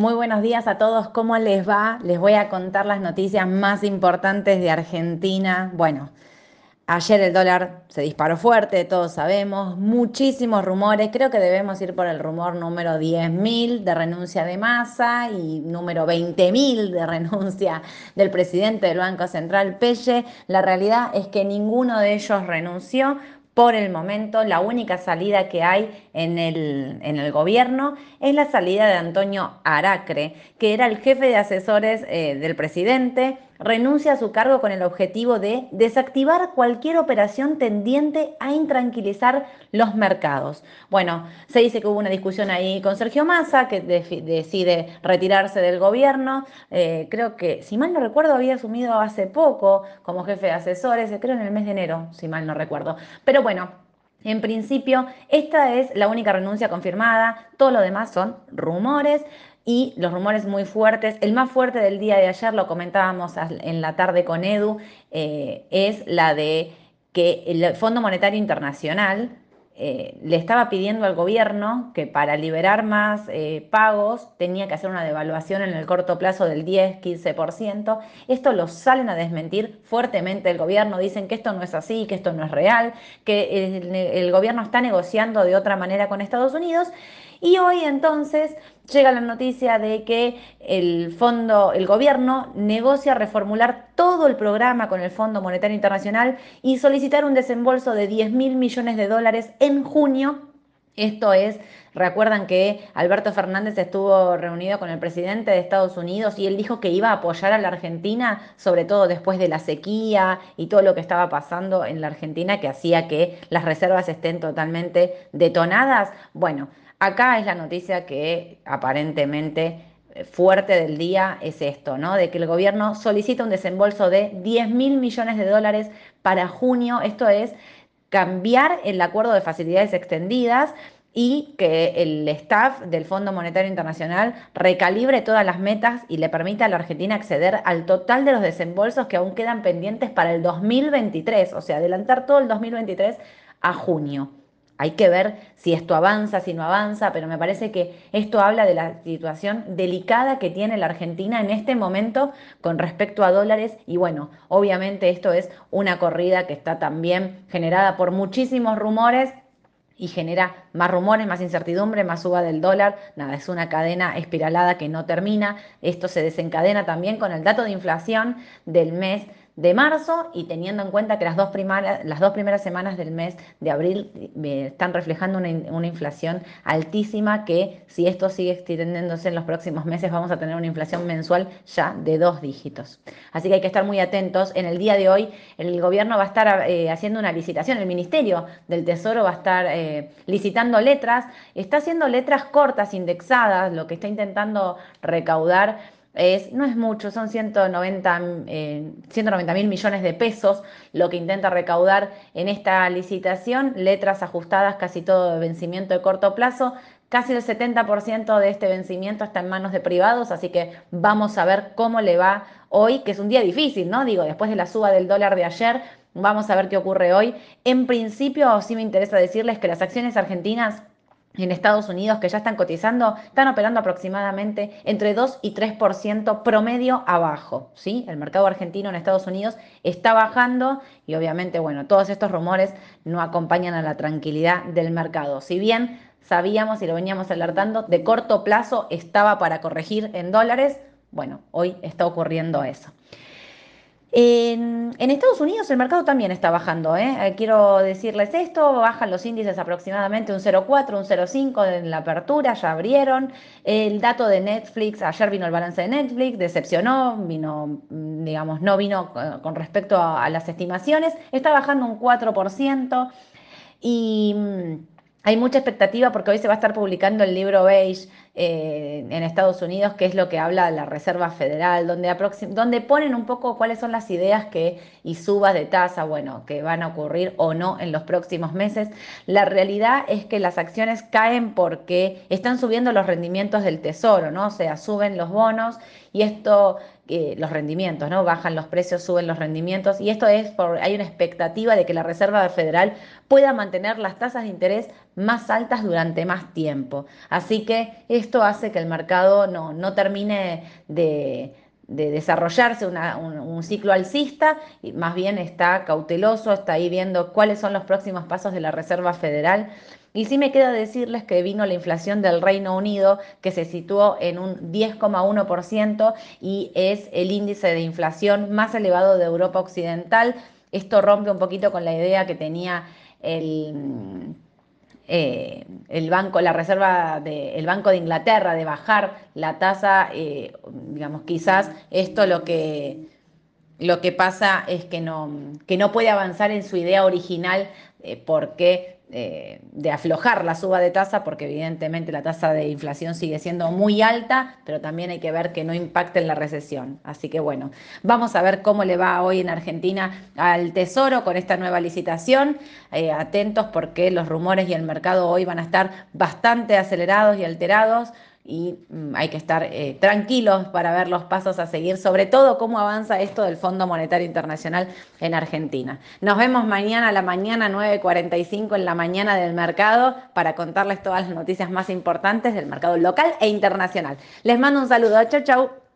Muy buenos días a todos, ¿cómo les va? Les voy a contar las noticias más importantes de Argentina. Bueno, ayer el dólar se disparó fuerte, todos sabemos, muchísimos rumores, creo que debemos ir por el rumor número 10.000 de renuncia de masa y número 20.000 de renuncia del presidente del Banco Central, Pelle. La realidad es que ninguno de ellos renunció por el momento, la única salida que hay en el, en el, gobierno es la salida de Antonio Aracre, que era el jefe de asesores eh, del presidente renuncia a su cargo con el objetivo de desactivar cualquier operación tendiente a intranquilizar los mercados. Bueno, se dice que hubo una discusión ahí con Sergio Massa, que decide retirarse del gobierno. Eh, creo que, si mal no recuerdo, había asumido hace poco como jefe de asesores, creo en el mes de enero, si mal no recuerdo. Pero bueno, en principio, esta es la única renuncia confirmada, todo lo demás son rumores y los rumores muy fuertes. El más fuerte del día de ayer, lo comentábamos en la tarde con Edu, eh, es la de que el Fondo Monetario Internacional eh, le estaba pidiendo al gobierno que para liberar más eh, pagos tenía que hacer una devaluación en el corto plazo del 10-15%. Esto lo salen a desmentir fuertemente el gobierno, dicen que esto no es así, que esto no es real, que el gobierno está negociando de otra manera con Estados Unidos. Y hoy entonces llega la noticia de que el fondo, el gobierno negocia reformular todo el programa con el Fondo Monetario Internacional y solicitar un desembolso de 10 mil millones de dólares en junio. Esto es, recuerdan que Alberto Fernández estuvo reunido con el presidente de Estados Unidos y él dijo que iba a apoyar a la Argentina, sobre todo después de la sequía y todo lo que estaba pasando en la Argentina que hacía que las reservas estén totalmente detonadas. Bueno, Acá es la noticia que aparentemente eh, fuerte del día es esto, ¿no? De que el gobierno solicita un desembolso de 10 mil millones de dólares para junio. Esto es cambiar el acuerdo de facilidades extendidas y que el staff del Fondo Monetario Internacional recalibre todas las metas y le permita a la Argentina acceder al total de los desembolsos que aún quedan pendientes para el 2023, o sea, adelantar todo el 2023 a junio. Hay que ver si esto avanza, si no avanza, pero me parece que esto habla de la situación delicada que tiene la Argentina en este momento con respecto a dólares y bueno, obviamente esto es una corrida que está también generada por muchísimos rumores y genera más rumores, más incertidumbre, más suba del dólar. Nada, es una cadena espiralada que no termina. Esto se desencadena también con el dato de inflación del mes de marzo y teniendo en cuenta que las dos, las dos primeras semanas del mes de abril eh, están reflejando una, una, inflación altísima que si esto sigue extendiéndose en los próximos meses vamos a tener una inflación mensual ya de dos dígitos. Así que hay que estar muy atentos. En el día de hoy el gobierno va a estar eh, haciendo una licitación, el Ministerio del Tesoro va a estar eh, licitando letras, está haciendo letras cortas, indexadas, lo que está intentando recaudar es, no es mucho, son 190 eh, mil millones de pesos lo que intenta recaudar en esta licitación, letras ajustadas, casi todo de vencimiento de corto plazo. Casi el 70% de este vencimiento está en manos de privados, así que vamos a ver cómo le va hoy, que es un día difícil, ¿no? Digo, después de la suba del dólar de ayer, vamos a ver qué ocurre hoy. En principio, sí me interesa decirles que las acciones argentinas en Estados Unidos que ya están cotizando, están operando aproximadamente entre 2 y 3% promedio abajo. ¿sí? El mercado argentino en Estados Unidos está bajando y obviamente, bueno, todos estos rumores no acompañan a la tranquilidad del mercado. Si bien sabíamos y lo veníamos alertando, de corto plazo estaba para corregir en dólares, bueno, hoy está ocurriendo eso. En, Estados Unidos el mercado también está bajando. ¿eh? Eh, quiero decirles esto, bajan los índices aproximadamente un 0,4, un 0,5 en la apertura, ya abrieron. El dato de Netflix, ayer vino el balance de Netflix, decepcionó, vino, mm, digamos, no vino eh, con respecto a, a las estimaciones, está bajando un 4% y mm, hay mucha expectativa porque hoy se va a estar publicando el libro Beige eh, en Estados Unidos, que es lo que habla la Reserva Federal, donde, donde ponen un poco cuáles son las ideas que, y subas de tasa, bueno, que van a ocurrir o no en los próximos meses. La realidad es que las acciones caen porque están subiendo los rendimientos del tesoro, ¿no? O sea, suben los bonos y esto los rendimientos, ¿no? Bajan los precios, suben los rendimientos y esto es por, hay una expectativa de que la Reserva Federal pueda mantener las tasas de interés más altas durante más tiempo. Así que esto hace que el mercado no, no termine de, desarrollarse un, ciclo alcista, y más bien está cauteloso, está ahí viendo cuáles son los próximos pasos de la Reserva Federal y sí me queda decirles que vino la inflación del Reino Unido, que se situó en un 10,1% y es el índice de inflación más elevado de Europa Occidental. Esto rompe un poquito con la idea que tenía el, eh, el banco, la reserva del Banco de Inglaterra de bajar la tasa, eh, digamos, quizás esto lo que, lo que pasa es que no, que no puede avanzar en su idea original eh, porque eh, de aflojar la suba de tasa, porque evidentemente la tasa de inflación sigue siendo muy alta, pero también hay que ver que no impacte en la recesión. Así que bueno, vamos a ver cómo le va hoy en Argentina al Tesoro con esta nueva licitación. Eh, atentos porque los rumores y el mercado hoy van a estar bastante acelerados y alterados y mm, hay que estar eh, tranquilos para ver los pasos a seguir, sobre todo cómo avanza esto del Fondo Monetario Internacional en Argentina. Nos vemos mañana a la mañana 9.45 en la mañana del mercado para contarles todas las noticias más importantes del mercado local e internacional. Les mando un saludo, chau chau.